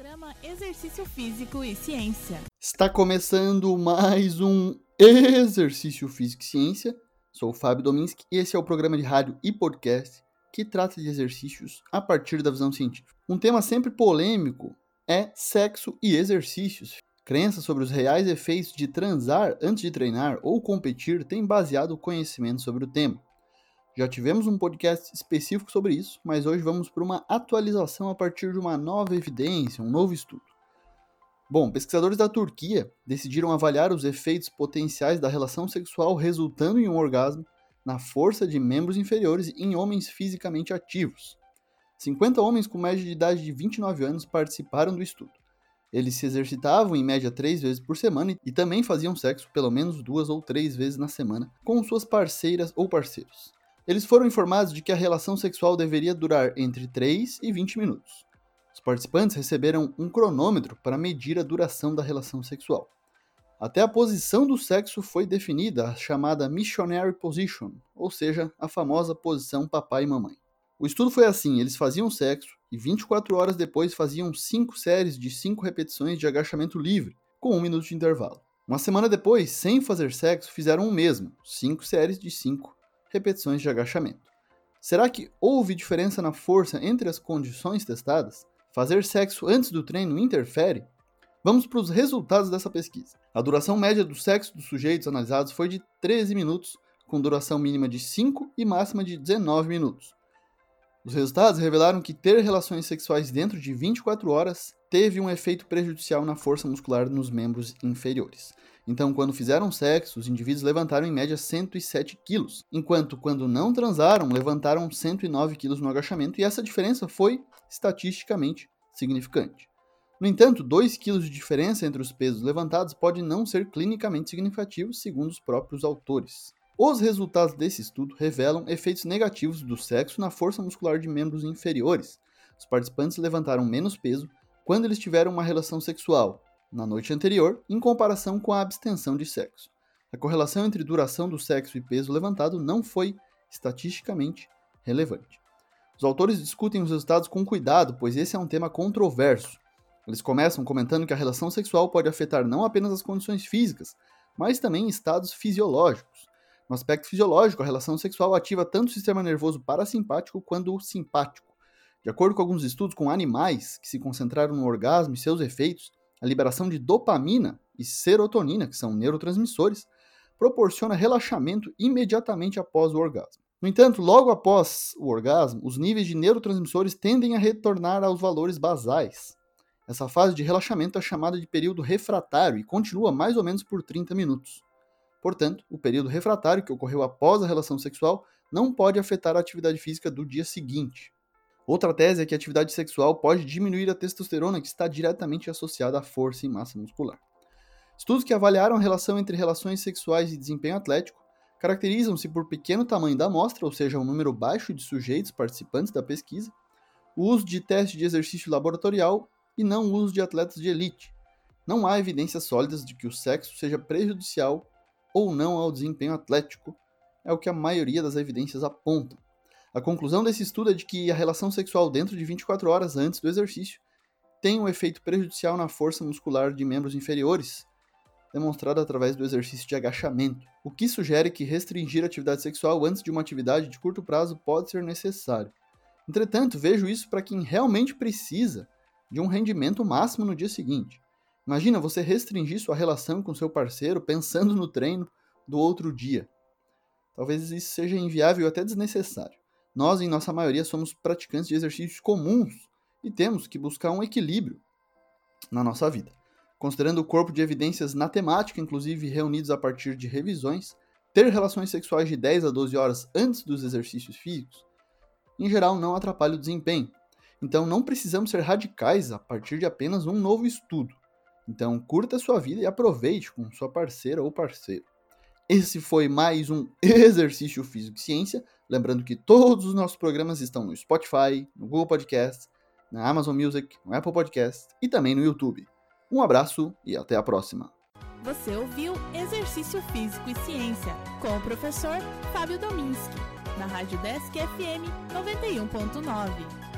Programa Exercício Físico e Ciência. Está começando mais um Exercício Físico e Ciência. Sou o Fábio Dominski e esse é o programa de rádio e podcast que trata de exercícios a partir da visão científica. Um tema sempre polêmico é sexo e exercícios. Crenças sobre os reais efeitos de transar antes de treinar ou competir têm baseado o conhecimento sobre o tema. Já tivemos um podcast específico sobre isso, mas hoje vamos para uma atualização a partir de uma nova evidência, um novo estudo. Bom, pesquisadores da Turquia decidiram avaliar os efeitos potenciais da relação sexual resultando em um orgasmo na força de membros inferiores em homens fisicamente ativos. 50 homens com média de idade de 29 anos participaram do estudo. Eles se exercitavam em média três vezes por semana e também faziam sexo pelo menos duas ou três vezes na semana com suas parceiras ou parceiros. Eles foram informados de que a relação sexual deveria durar entre 3 e 20 minutos. Os participantes receberam um cronômetro para medir a duração da relação sexual. Até a posição do sexo foi definida, a chamada missionary position, ou seja, a famosa posição papai e mamãe. O estudo foi assim: eles faziam sexo e 24 horas depois faziam 5 séries de 5 repetições de agachamento livre, com 1 minuto de intervalo. Uma semana depois, sem fazer sexo, fizeram o mesmo, 5 séries de 5 repetições de agachamento. Será que houve diferença na força entre as condições testadas? Fazer sexo antes do treino interfere? Vamos para os resultados dessa pesquisa. A duração média do sexo dos sujeitos analisados foi de 13 minutos, com duração mínima de 5 e máxima de 19 minutos. Os resultados revelaram que ter relações sexuais dentro de 24 horas teve um efeito prejudicial na força muscular nos membros inferiores. Então, quando fizeram sexo, os indivíduos levantaram em média 107 quilos, enquanto quando não transaram, levantaram 109 quilos no agachamento, e essa diferença foi estatisticamente significante. No entanto, 2 quilos de diferença entre os pesos levantados pode não ser clinicamente significativo, segundo os próprios autores. Os resultados desse estudo revelam efeitos negativos do sexo na força muscular de membros inferiores. Os participantes levantaram menos peso quando eles tiveram uma relação sexual, na noite anterior em comparação com a abstenção de sexo. A correlação entre duração do sexo e peso levantado não foi estatisticamente relevante. Os autores discutem os resultados com cuidado, pois esse é um tema controverso. Eles começam comentando que a relação sexual pode afetar não apenas as condições físicas, mas também estados fisiológicos. No aspecto fisiológico, a relação sexual ativa tanto o sistema nervoso parasimpático quanto o simpático. De acordo com alguns estudos com animais que se concentraram no orgasmo e seus efeitos, a liberação de dopamina e serotonina, que são neurotransmissores, proporciona relaxamento imediatamente após o orgasmo. No entanto, logo após o orgasmo, os níveis de neurotransmissores tendem a retornar aos valores basais. Essa fase de relaxamento é chamada de período refratário e continua mais ou menos por 30 minutos. Portanto, o período refratário que ocorreu após a relação sexual não pode afetar a atividade física do dia seguinte. Outra tese é que a atividade sexual pode diminuir a testosterona, que está diretamente associada à força e massa muscular. Estudos que avaliaram a relação entre relações sexuais e desempenho atlético caracterizam-se por pequeno tamanho da amostra, ou seja, um número baixo de sujeitos participantes da pesquisa, o uso de teste de exercício laboratorial e não o uso de atletas de elite. Não há evidências sólidas de que o sexo seja prejudicial ou não ao desempenho atlético, é o que a maioria das evidências apontam. A conclusão desse estudo é de que a relação sexual dentro de 24 horas antes do exercício tem um efeito prejudicial na força muscular de membros inferiores, demonstrado através do exercício de agachamento, o que sugere que restringir a atividade sexual antes de uma atividade de curto prazo pode ser necessário. Entretanto, vejo isso para quem realmente precisa de um rendimento máximo no dia seguinte. Imagina você restringir sua relação com seu parceiro pensando no treino do outro dia. Talvez isso seja inviável e até desnecessário. Nós, em nossa maioria, somos praticantes de exercícios comuns e temos que buscar um equilíbrio na nossa vida. Considerando o corpo de evidências na temática, inclusive reunidos a partir de revisões, ter relações sexuais de 10 a 12 horas antes dos exercícios físicos, em geral não atrapalha o desempenho. Então não precisamos ser radicais a partir de apenas um novo estudo. Então curta sua vida e aproveite com sua parceira ou parceiro. Esse foi mais um Exercício Físico e Ciência. Lembrando que todos os nossos programas estão no Spotify, no Google Podcast, na Amazon Music, no Apple Podcast e também no YouTube. Um abraço e até a próxima. Você ouviu Exercício Físico e Ciência com o professor Fábio Dominski, na Rádio Desk FM 91.9.